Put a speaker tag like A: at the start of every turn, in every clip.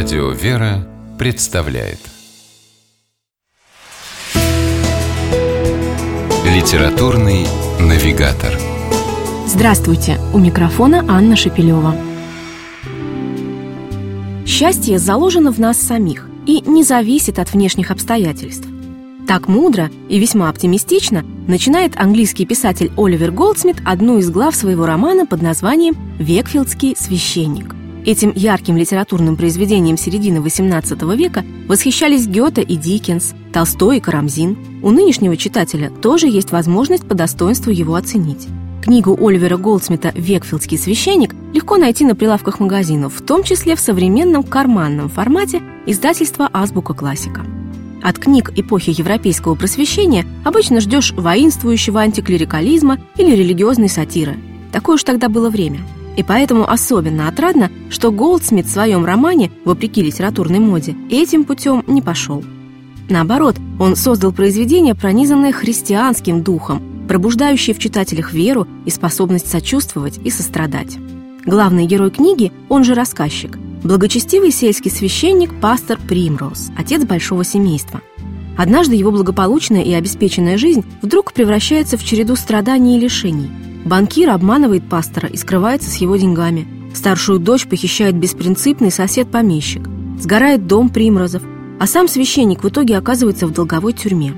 A: Радио «Вера» представляет Литературный навигатор
B: Здравствуйте! У микрофона Анна Шепелева. Счастье заложено в нас самих и не зависит от внешних обстоятельств. Так мудро и весьма оптимистично начинает английский писатель Оливер Голдсмит одну из глав своего романа под названием «Векфилдский священник». Этим ярким литературным произведением середины XVIII века восхищались Гёте и Диккенс, Толстой и Карамзин. У нынешнего читателя тоже есть возможность по достоинству его оценить. Книгу Оливера Голдсмита «Векфилдский священник» легко найти на прилавках магазинов, в том числе в современном карманном формате издательства «Азбука классика». От книг эпохи европейского просвещения обычно ждешь воинствующего антиклерикализма или религиозной сатиры. Такое уж тогда было время – и поэтому особенно отрадно, что Голдсмит в своем романе, вопреки литературной моде, этим путем не пошел. Наоборот, он создал произведение, пронизанное христианским духом, пробуждающее в читателях веру и способность сочувствовать и сострадать. Главный герой книги, он же рассказчик, благочестивый сельский священник пастор Примроуз, отец большого семейства. Однажды его благополучная и обеспеченная жизнь вдруг превращается в череду страданий и лишений – Банкир обманывает пастора и скрывается с его деньгами. Старшую дочь похищает беспринципный сосед-помещик. Сгорает дом Примрозов, а сам священник в итоге оказывается в долговой тюрьме.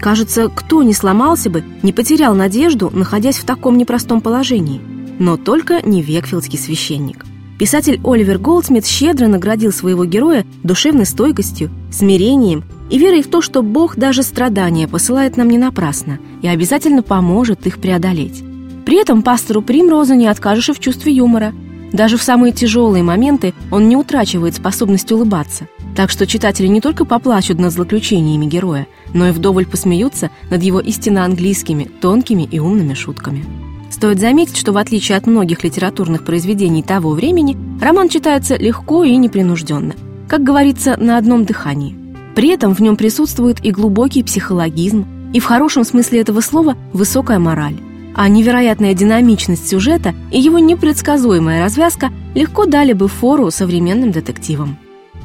B: Кажется, кто не сломался бы, не потерял надежду, находясь в таком непростом положении. Но только не векфилдский священник. Писатель Оливер Голдсмит щедро наградил своего героя душевной стойкостью, смирением и верой в то, что Бог даже страдания посылает нам не напрасно и обязательно поможет их преодолеть. При этом пастору Примрозу не откажешь и в чувстве юмора. Даже в самые тяжелые моменты он не утрачивает способность улыбаться. Так что читатели не только поплачут над злоключениями героя, но и вдоволь посмеются над его истинно английскими, тонкими и умными шутками. Стоит заметить, что в отличие от многих литературных произведений того времени, роман читается легко и непринужденно, как говорится, на одном дыхании. При этом в нем присутствует и глубокий психологизм, и в хорошем смысле этого слова высокая мораль а невероятная динамичность сюжета и его непредсказуемая развязка легко дали бы фору современным детективам.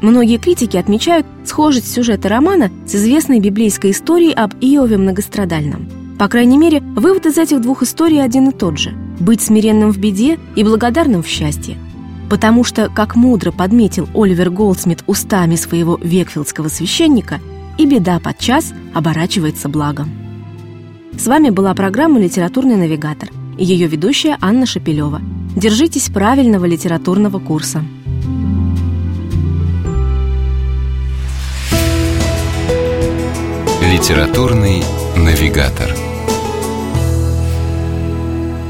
B: Многие критики отмечают схожесть сюжета романа с известной библейской историей об Иове многострадальном. По крайней мере, вывод из этих двух историй один и тот же – быть смиренным в беде и благодарным в счастье. Потому что, как мудро подметил Оливер Голдсмит устами своего векфилдского священника, и беда подчас оборачивается благом. С вами была программа «Литературный навигатор» и ее ведущая Анна Шапилева. Держитесь правильного литературного курса.
A: Литературный навигатор.